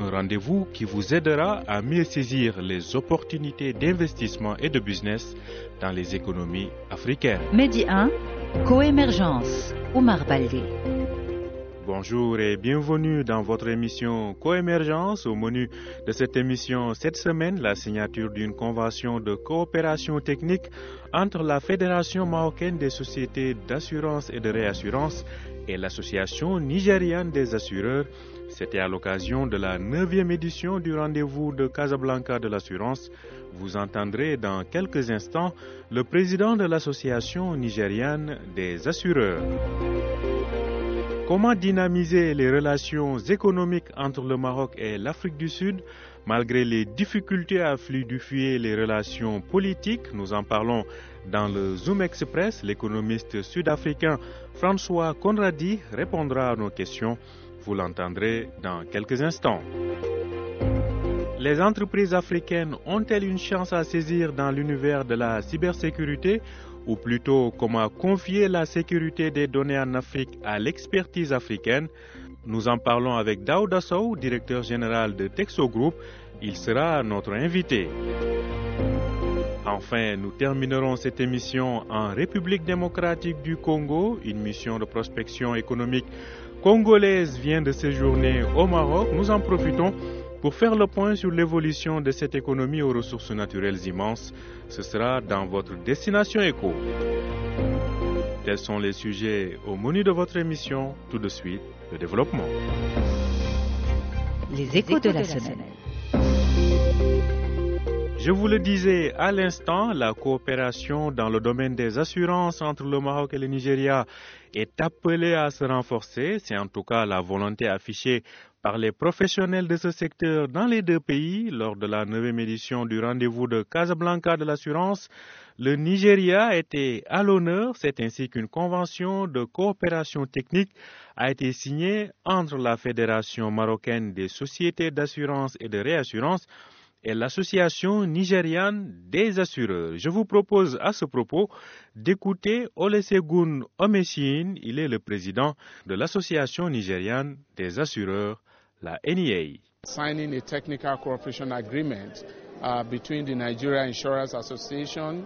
un rendez-vous qui vous aidera à mieux saisir les opportunités d'investissement et de business dans les économies africaines. Medi 1, Coémergence, Omar Baldé. Bonjour et bienvenue dans votre émission Coémergence. Au menu de cette émission cette semaine, la signature d'une convention de coopération technique entre la Fédération marocaine des sociétés d'assurance et de réassurance et l'Association nigériane des assureurs. C'était à l'occasion de la 9e édition du rendez-vous de Casablanca de l'assurance. Vous entendrez dans quelques instants le président de l'Association nigériane des assureurs. Comment dynamiser les relations économiques entre le Maroc et l'Afrique du Sud? Malgré les difficultés à fluidifier les relations politiques Nous en parlons dans le Zoom Express. L'économiste sud-africain François Conradi répondra à nos questions. Vous l'entendrez dans quelques instants. Les entreprises africaines ont-elles une chance à saisir dans l'univers de la cybersécurité? Ou plutôt comment confier la sécurité des données en Afrique à l'expertise africaine? Nous en parlons avec Daouda Sow, directeur général de Texo Group. Il sera notre invité. Enfin, nous terminerons cette émission en République démocratique du Congo. Une mission de prospection économique congolaise vient de séjourner au Maroc. Nous en profitons pour faire le point sur l'évolution de cette économie aux ressources naturelles immenses, ce sera dans votre destination éco. Tels sont les sujets au menu de votre émission. Tout de suite, le développement. Les échos de la. Je vous le disais à l'instant, la coopération dans le domaine des assurances entre le Maroc et le Nigeria est appelée à se renforcer. C'est en tout cas la volonté affichée par les professionnels de ce secteur dans les deux pays lors de la neuvième édition du rendez-vous de Casablanca de l'assurance. Le Nigeria était à l'honneur. C'est ainsi qu'une convention de coopération technique a été signée entre la Fédération marocaine des sociétés d'assurance et de réassurance et l'Association nigériane des assureurs. Je vous propose à ce propos d'écouter Olesegun Omeshin. Il est le président de l'Association nigériane des assureurs, la NEA. Signing a technical cooperation agreement uh, between the Nigeria Insurance Association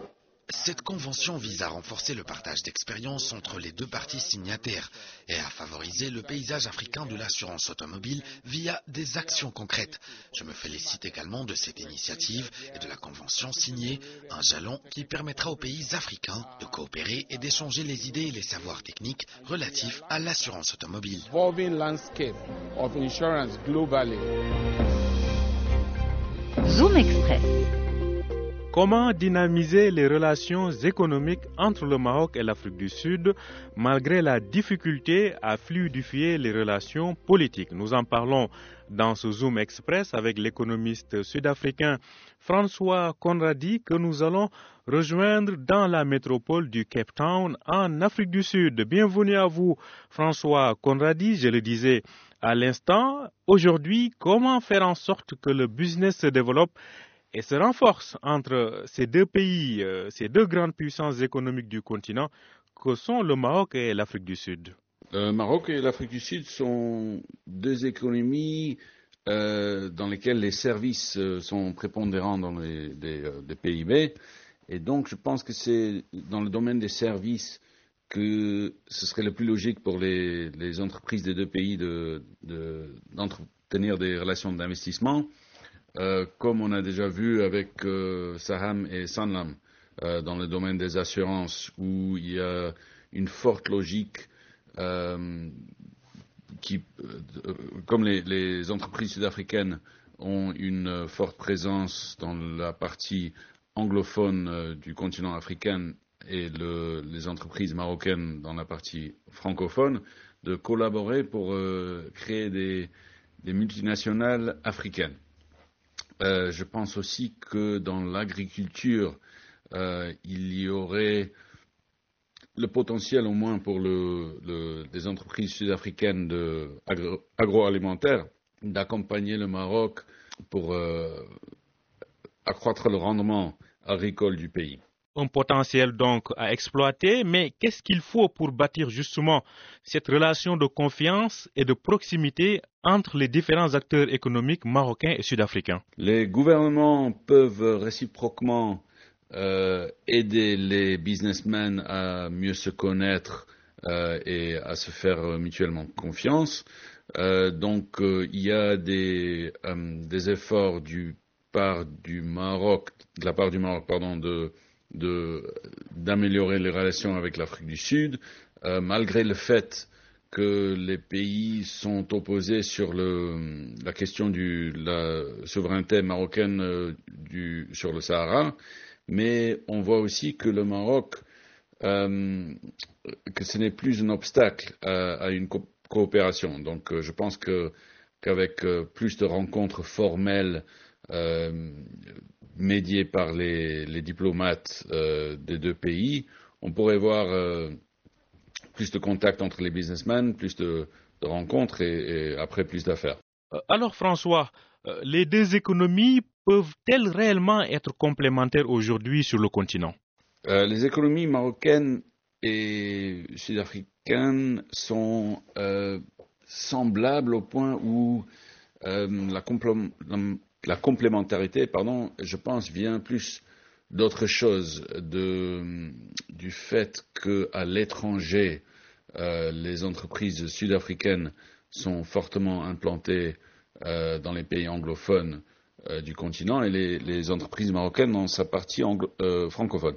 cette convention vise à renforcer le partage d'expériences entre les deux parties signataires et à favoriser le paysage africain de l'assurance automobile via des actions concrètes. Je me félicite également de cette initiative et de la convention signée, un jalon qui permettra aux pays africains de coopérer et d'échanger les idées et les savoirs techniques relatifs à l'assurance automobile. Zoom Express. Comment dynamiser les relations économiques entre le Maroc et l'Afrique du Sud malgré la difficulté à fluidifier les relations politiques? Nous en parlons dans ce Zoom Express avec l'économiste sud-africain François Conradi que nous allons rejoindre dans la métropole du Cape Town en Afrique du Sud. Bienvenue à vous François Conradi, je le disais à l'instant. Aujourd'hui, comment faire en sorte que le business se développe et se renforce entre ces deux pays, euh, ces deux grandes puissances économiques du continent, que sont le Maroc et l'Afrique du Sud. Le Maroc et l'Afrique du Sud sont deux économies euh, dans lesquelles les services euh, sont prépondérants dans les, PIB. Et donc, je pense que c'est dans le domaine des services que ce serait le plus logique pour les, entreprises des deux pays d'entretenir de, des relations d'investissement. Euh, comme on a déjà vu avec euh, Saham et Sanlam euh, dans le domaine des assurances, où il y a une forte logique qui, comme les, entreprises sud-africaines ont une forte présence dans la partie anglophone du continent africain et le, les entreprises marocaines dans la partie francophone, de collaborer pour créer des multinationales africaines. Euh, je pense aussi que dans l'agriculture, euh, il y aurait le potentiel au moins pour le, le, des entreprises sud-africaines agro, agroalimentaires d'accompagner le Maroc pour euh, accroître le rendement agricole du pays un potentiel donc à exploiter, mais qu'est-ce qu'il faut pour bâtir justement cette relation de confiance et de proximité entre les différents acteurs économiques marocains et sud-africains? Les gouvernements peuvent réciproquement euh, aider les businessmen à mieux se connaître euh, et à se faire mutuellement confiance. Euh, donc il y a des, efforts du part du Maroc, de la part du Maroc, pardon, de d'améliorer les relations avec l'Afrique du Sud, euh, malgré le fait que les pays sont opposés sur le, la question de la souveraineté marocaine euh, sur le Sahara, mais on voit aussi que le Maroc, euh, que ce n'est plus un obstacle à une coopération. Donc je pense que qu'avec plus de rencontres formelles médié par les, les diplomates euh, des deux pays, on pourrait voir euh, plus de contacts entre les businessmen, plus de, de rencontres et, et, après plus d'affaires. Euh, alors François, les deux économies peuvent-elles réellement être complémentaires aujourd'hui sur le continent? Euh, Les économies marocaines et sud-africaines sont semblables au point où euh, la, complémentarité, pardon, je pense, vient plus d'autre chose, du fait qu'à l'étranger, euh, les entreprises sud-africaines sont fortement implantées euh, dans les pays anglophones du continent et les, entreprises marocaines dans sa partie francophone.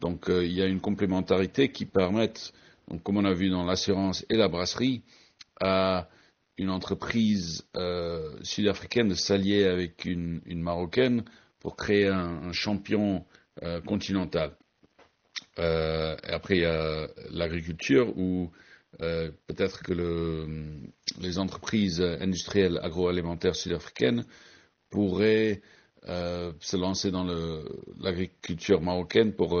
Donc il y a une complémentarité qui permet, comme on a vu dans l'assurance et la brasserie, à une entreprise euh, sud-africaine de s'allier avec une, marocaine pour créer un, champion euh, continental. Euh, après, il y a l'agriculture où peut-être que le, les entreprises industrielles agroalimentaires sud-africaines pourraient se lancer dans l'agriculture marocaine pour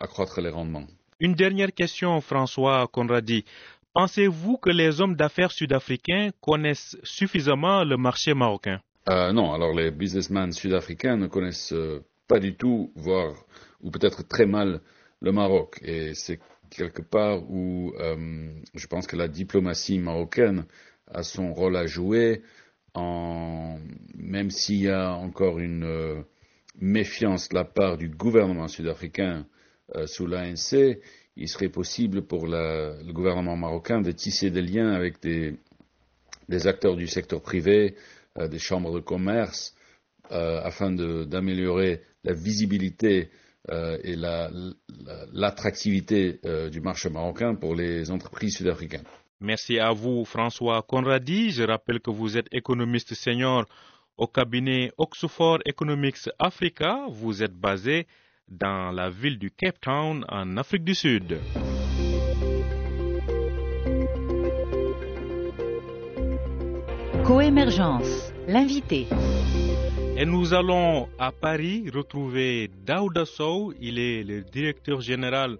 accroître les rendements. Une dernière question, François Conradi. Pensez-vous que les hommes d'affaires sud-africains connaissent suffisamment le marché marocain? Euh, Non, alors les businessmen sud-africains ne connaissent euh, pas du tout, voire ou peut-être très mal le Maroc. Et c'est quelque part où euh, je pense que la diplomatie marocaine a son rôle à jouer, même s'il y a encore une méfiance de la part du gouvernement sud-africain sous l'ANC il serait possible pour le gouvernement marocain de tisser des liens avec des, acteurs du secteur privé, euh, des chambres de commerce, euh, afin d'améliorer la visibilité euh, et l'attractivité la, du marché marocain pour les entreprises sud-africaines. Merci à vous, François Conradi. Je rappelle que vous êtes économiste senior au cabinet Oxford Economics Africa. Vous êtes basé dans la ville du Cape Town en Afrique du Sud. Coémergence, l'invité. Et nous allons à Paris retrouver Daouda Sow. Il est le directeur général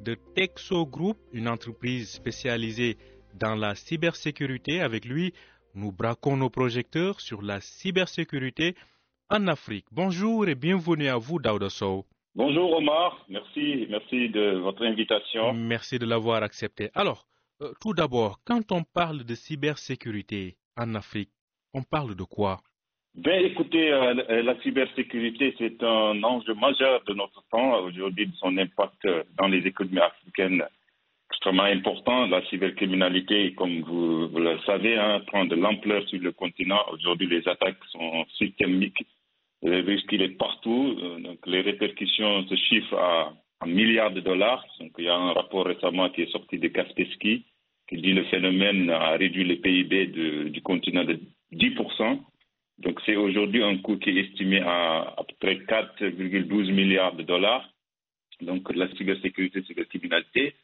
de Texo Group, une entreprise spécialisée dans la cybersécurité. Avec lui, nous braquons nos projecteurs sur la cybersécurité en Afrique. Bonjour et bienvenue à vous, Daouda Sow. Bonjour Omar, merci, merci de votre invitation. Merci de l'avoir accepté. Alors, euh, tout d'abord, quand on parle de cybersécurité en Afrique, on parle de quoi? Ben écoutez, euh, la cybersécurité, c'est un enjeu majeur de notre temps, aujourd'hui de son impact dans les économies africaines extrêmement important. La cybercriminalité, comme vous, vous le savez, hein, prend de l'ampleur sur le continent. Aujourd'hui, les attaques sont systémiques le risque, il est partout. Donc, les répercussions se chiffrent à, à milliards de dollars. Donc, il y a un rapport récemment qui est sorti de Kaspersky qui dit le phénomène a réduit le PIB de, du continent de 10%. Donc, c'est aujourd'hui un coût qui est estimé à à peu près 4,12 milliards de dollars. Donc, la cybersécurité, cybercriminalité,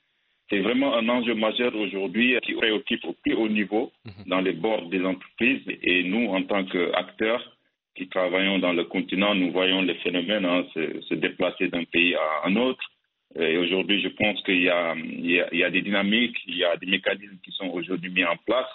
c'est vraiment un enjeu majeur aujourd'hui qui préoccupe au plus haut niveau dans les bords des entreprises. Et nous, en tant qu'acteurs, qui travaillons dans le continent, nous voyons les phénomènes hein, se, se, déplacer d'un pays à un autre. Et aujourd'hui, je pense qu'il y, y, y, a des dynamiques, il y a des mécanismes qui sont aujourd'hui mis en place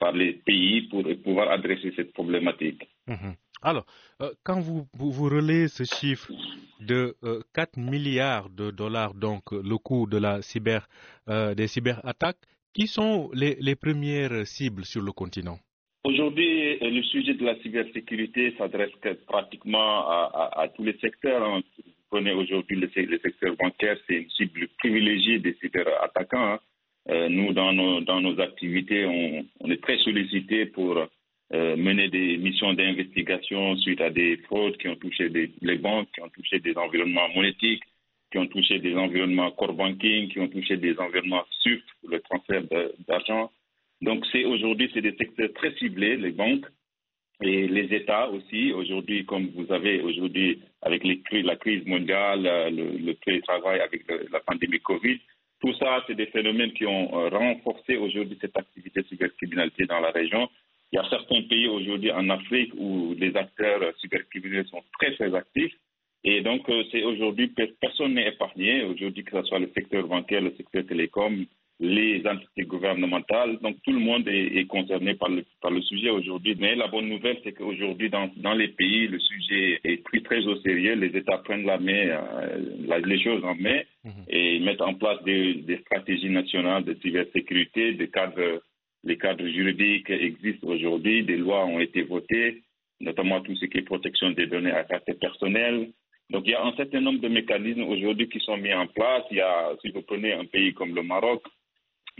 par les pays pour pouvoir adresser cette problématique. Mmh. Alors, euh, quand vous, vous, vous, relayez ce chiffre de euh, 4 milliards de dollars, donc le coût de la cyber, euh, des cyberattaques, qui sont les, les, premières cibles sur le continent? Aujourd'hui, le sujet de la cybersécurité s'adresse pratiquement à, tous les secteurs. Hein. Vous prenez aujourd'hui le, secteur bancaire, c'est une cible privilégiée des cyberattaquants. Hein. Euh, nous, dans nos, activités, on, est très sollicité pour euh, mener des missions d'investigation suite à des fraudes qui ont touché les banques, qui ont touché des environnements monétiques, qui ont touché des environnements core banking, qui ont touché des environnements pour le transfert d'argent. Donc, c'est aujourd'hui, c'est des secteurs très ciblés, les banques et les États aussi. Aujourd'hui, comme vous avez aujourd'hui avec la crise mondiale, le, le télétravail avec la pandémie Covid, tout ça, c'est des phénomènes qui ont euh, renforcé aujourd'hui cette activité cybercriminalité dans la région. Il y a certains pays aujourd'hui en Afrique où les acteurs cybercriminels sont très très actifs. Et donc, euh, c'est aujourd'hui, personne n'est épargné. Aujourd'hui, que ce soit le secteur bancaire, le secteur télécom, les entités gouvernementales. Donc tout le monde est, est concerné par le, par le sujet aujourd'hui. Mais la bonne nouvelle, c'est qu'aujourd'hui, dans, dans les pays, le sujet est pris très au sérieux. Les États prennent la main, euh, les choses en main mmh. et mettent en place des, des, stratégies nationales de cybersécurité, des cadres, les cadres juridiques existent aujourd'hui, des lois ont été votées, notamment tout ce qui est protection des données à caractère personnel. Donc il y a un certain nombre de mécanismes aujourd'hui qui sont mis en place. Il y a, si vous prenez un pays comme le Maroc,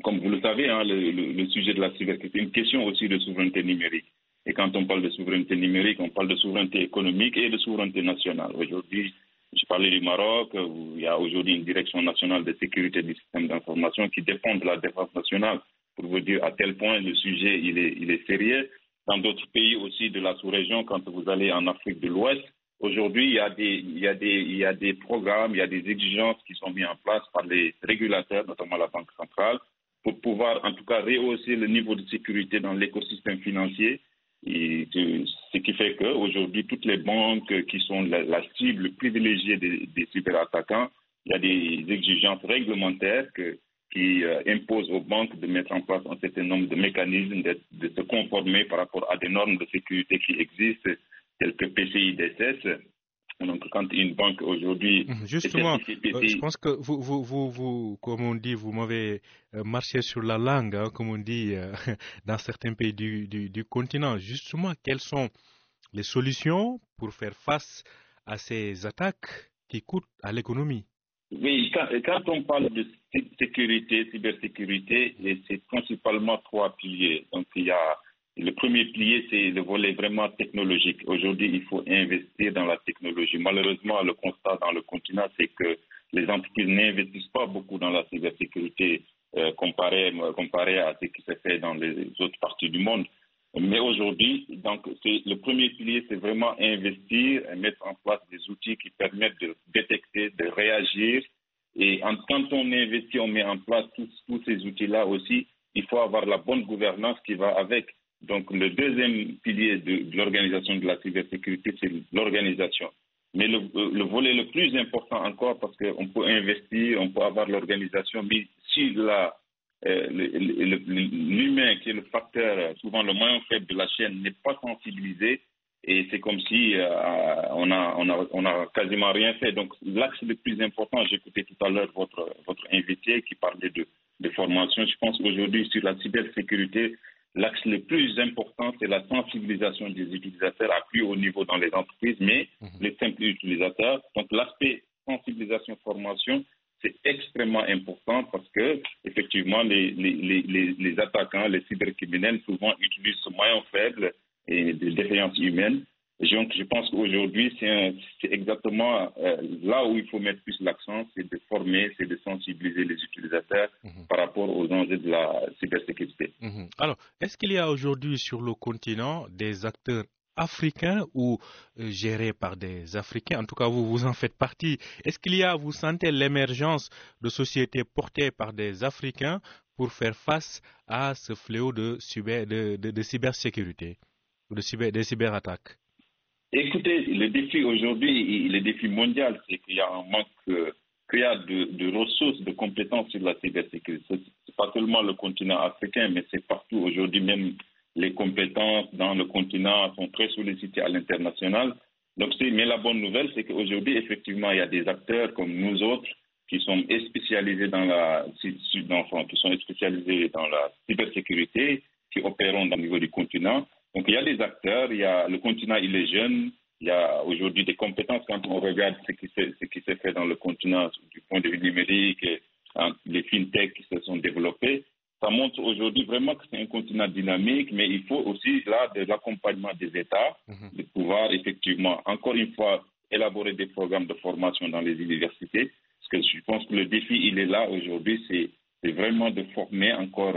comme vous le savez, hein, le, sujet de la cybersécurité est une question aussi de souveraineté numérique. Et quand on parle de souveraineté numérique, on parle de souveraineté économique et de souveraineté nationale. Aujourd'hui, je parlais du Maroc, où il y a aujourd'hui une direction nationale de sécurité du système d'information qui dépend de la défense nationale, pour vous dire à tel point le sujet il est, il est sérieux. Dans d'autres pays aussi de la sous-région, quand vous allez en Afrique de l'Ouest, aujourd'hui il y, a des, il, y a des, il y a des programmes, il y a des exigences qui sont mises en place par les régulateurs, notamment la Banque centrale, pour pouvoir en tout cas rehausser le niveau de sécurité dans l'écosystème financier. Et ce qui fait qu'aujourd'hui, toutes les banques qui sont la, cible privilégiée des, des cyberattaquants, il y a des exigences réglementaires que, qui euh, imposent aux banques de mettre en place un certain nombre de mécanismes, de, de, se conformer par rapport à des normes de sécurité qui existent, telles que PCI DSS, donc, quand une banque aujourd'hui. Mmh, justement, euh, je pense que vous, vous, vous, vous, comme on dit, vous m'avez euh, marché sur la langue, hein, comme on dit euh, dans certains pays du, du, du, continent. Justement, quelles sont les solutions pour faire face à ces attaques qui coûtent à l'économie? Oui, quand, quand, on parle de sécurité, cybersécurité, c'est principalement trois piliers. Donc, il y a le premier pilier, c'est le volet vraiment technologique. Aujourd'hui, il faut investir dans la technologie. Malheureusement, le constat dans le continent, c'est que les entreprises n'investissent pas beaucoup dans la cybersécurité euh, comparé, comparé à ce qui se fait dans les autres parties du monde. Mais aujourd'hui, donc, le premier pilier, c'est vraiment investir et mettre en place des outils qui permettent de détecter, de réagir. Et quand on investit, on met en place tous ces outils-là aussi. Il faut avoir la bonne gouvernance qui va avec. Donc, le deuxième pilier de, l'organisation de la cybersécurité, c'est l'organisation. Mais le, le, volet le plus important encore, parce qu'on peut investir, on peut avoir l'organisation, mais si euh, l'humain, qui est le facteur, souvent le moyen faible de la chaîne, n'est pas sensibilisé, et c'est comme si euh, on, a, on, a, on a quasiment rien fait. Donc, l'axe le plus important, j'écoutais tout à l'heure votre, votre invité qui parlait de, de formation. Je pense qu'aujourd'hui, sur la cybersécurité, L'axe le plus important, c'est la sensibilisation des utilisateurs à plus haut niveau dans les entreprises, mais mmh. les simples utilisateurs. Donc, l'aspect sensibilisation-formation, c'est extrêmement important parce que, effectivement, les, les, les, les attaquants, les cybercriminels, souvent utilisent ce moyen faible et des défaillances humaines donc, je pense qu'aujourd'hui, c'est exactement euh, là où il faut mettre plus l'accent, c'est de former, c'est de sensibiliser les utilisateurs mmh. par rapport aux enjeux de la cybersécurité. Mmh. Alors, est-ce qu'il y a aujourd'hui sur le continent des acteurs africains ou euh, gérés par des Africains? En tout cas, vous, vous en faites partie. Est-ce qu'il y a, vous sentez l'émergence de sociétés portées par des Africains pour faire face à ce fléau de, cyber, de, de, de cybersécurité ou de cyber, de cyberattaques? Écoutez, le défi aujourd'hui, le défi mondial, c'est qu'il y a un manque euh, qu'il y a de, ressources, de compétences sur la cybersécurité. Ce n'est pas seulement le continent africain, mais c'est partout. Aujourd'hui, même les compétences dans le continent sont très sollicitées à l'international. Donc, mais la bonne nouvelle, c'est qu'aujourd'hui, effectivement, il y a des acteurs comme nous autres qui sont spécialisés dans la, qui sont spécialisés dans la cybersécurité, qui opèrent au niveau du continent. Donc, il y a des acteurs, il y a, le continent, il est jeune, il y a aujourd'hui des compétences quand on regarde ce qui s'est fait dans le continent du point de vue numérique, et, hein, les fintechs qui se sont développés. Ça montre aujourd'hui vraiment que c'est un continent dynamique, mais il faut aussi là de l'accompagnement des États, mhm. de pouvoir effectivement, encore une fois, élaborer des programmes de formation dans les universités. Parce que je pense que le défi, il est là aujourd'hui, c'est vraiment de former encore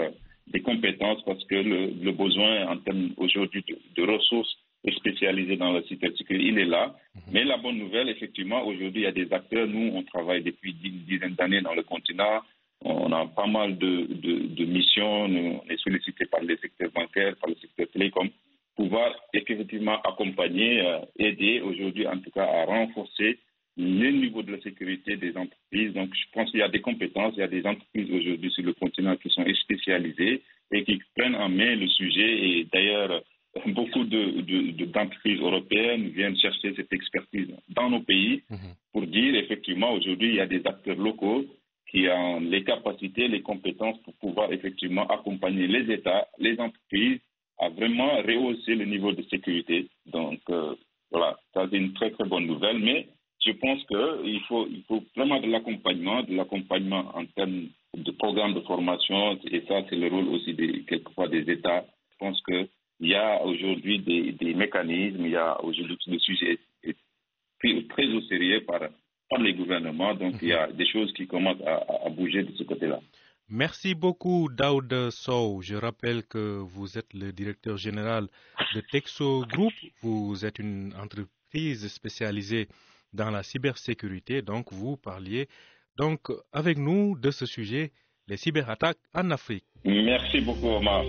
des compétences parce que le, besoin en termes aujourd'hui de ressources spécialisé dans la cybersécurité, il est là. Mhm. Mais la bonne nouvelle, effectivement, aujourd'hui, il y a des acteurs. Nous, on travaille depuis une dizaine d'années dans le continent. On a pas mal de, de, missions. Nous, on est sollicité par les secteurs bancaires, par le secteur télécom, pouvoir effectivement accompagner, euh, aider aujourd'hui, en tout cas, à renforcer le niveau de la sécurité des entreprises. Donc, je pense qu'il y a des compétences, il y a des entreprises aujourd'hui sur le continent qui sont spécialisées et qui prennent en main le sujet. Et d'ailleurs, beaucoup d'entreprises de, européennes viennent chercher cette expertise dans nos pays mhm. pour dire effectivement aujourd'hui il y a des acteurs locaux qui ont les capacités, les compétences pour pouvoir effectivement accompagner les États, les entreprises à vraiment rehausser le niveau de sécurité. Donc euh, voilà, ça c'est une très très bonne nouvelle, mais je pense qu'il faut, il faut vraiment de l'accompagnement, de l'accompagnement en termes de programmes de formation, et ça c'est le rôle aussi des, quelquefois des États. Je pense que il y a aujourd'hui des, mécanismes, il y a aujourd'hui le sujet est pris très au sérieux par, par les gouvernements, donc il y a des choses qui commencent à, bouger de ce côté-là. Merci beaucoup, Daoud Sow. Je rappelle que vous êtes le directeur général de Texo Group. Vous êtes une entreprise spécialisée dans la cybersécurité. Donc, vous parliez donc avec nous de ce sujet, les cyberattaques en Afrique. Merci beaucoup, Omar.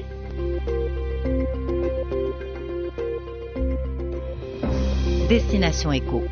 Destination Éco.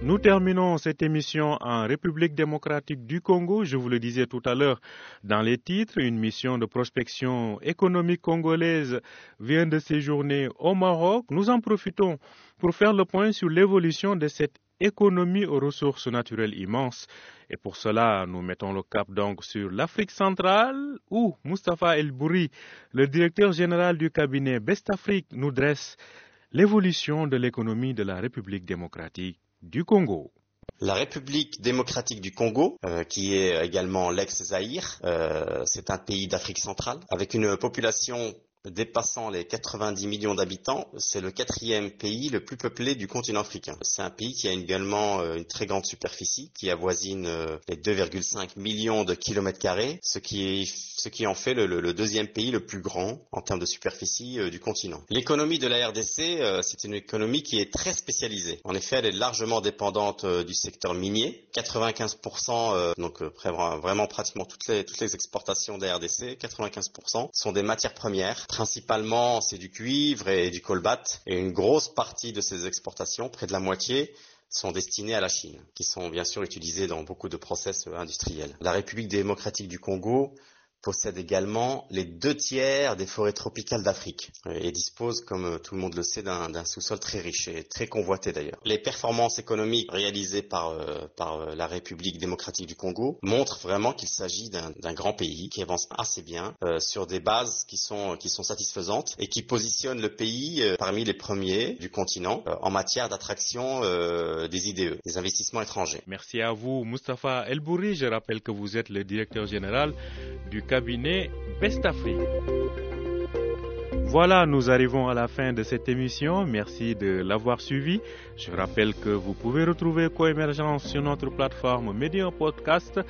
Nous terminons cette émission en République démocratique du Congo. Je vous le disais tout à l'heure dans les titres, une mission de prospection économique congolaise vient de séjourner au Maroc. Nous en profitons pour faire le point sur l'évolution de cette économie aux ressources naturelles immenses. Et pour cela, nous mettons le cap donc sur l'Afrique centrale où Mustafa El Bouri, le directeur général du cabinet Best Afrique, nous dresse l'évolution de l'économie de la République démocratique du Congo. La République démocratique du Congo, euh, qui est également l'ex-Zaïre, euh, c'est un pays d'Afrique centrale, avec une population dépassant les 90 millions d'habitants, c'est le quatrième pays le plus peuplé du continent africain. C'est un pays qui a également euh, une très grande superficie, qui avoisine euh, les 2,5 millions de kilomètres carrés, ce qui, en fait le, deuxième pays le plus grand en termes de superficie euh, du continent. L'économie de la RDC, c'est une économie qui est très spécialisée. En effet, elle est largement dépendante du secteur minier. 95%, donc vraiment pratiquement toutes les, toutes les exportations de la RDC, 95% sont des matières premières Principalement, c'est du cuivre et du colbat. Et une grosse partie de ces exportations, près de la moitié, sont destinées à la Chine, qui sont bien sûr utilisées dans beaucoup de process industriels. La République démocratique du Congo possède également les deux tiers des forêts tropicales d'Afrique et dispose, comme tout le monde le sait, d'un sous-sol très riche et très convoité d'ailleurs. Les performances économiques réalisées par, euh, par euh, la République démocratique du Congo montrent vraiment qu'il s'agit d'un grand pays qui avance assez bien euh, sur des bases qui sont, qui sont satisfaisantes et qui positionne le pays parmi les premiers du continent en matière d'attraction des IDE, des investissements étrangers. Merci à vous, Mustafa Elbouri. Je rappelle que vous êtes le directeur général du cabinet Best Afrique. Voilà, nous arrivons à la fin de cette émission. Merci de l'avoir suivi. Je rappelle que vous pouvez retrouver Coémergence sur notre plateforme Medium Podcast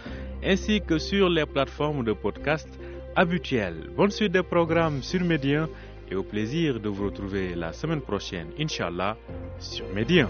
ainsi que sur les plateformes de podcast habituelles. Bonne suite des programmes sur Medium et au plaisir de vous retrouver la semaine prochaine, Inch'Allah, sur Medium.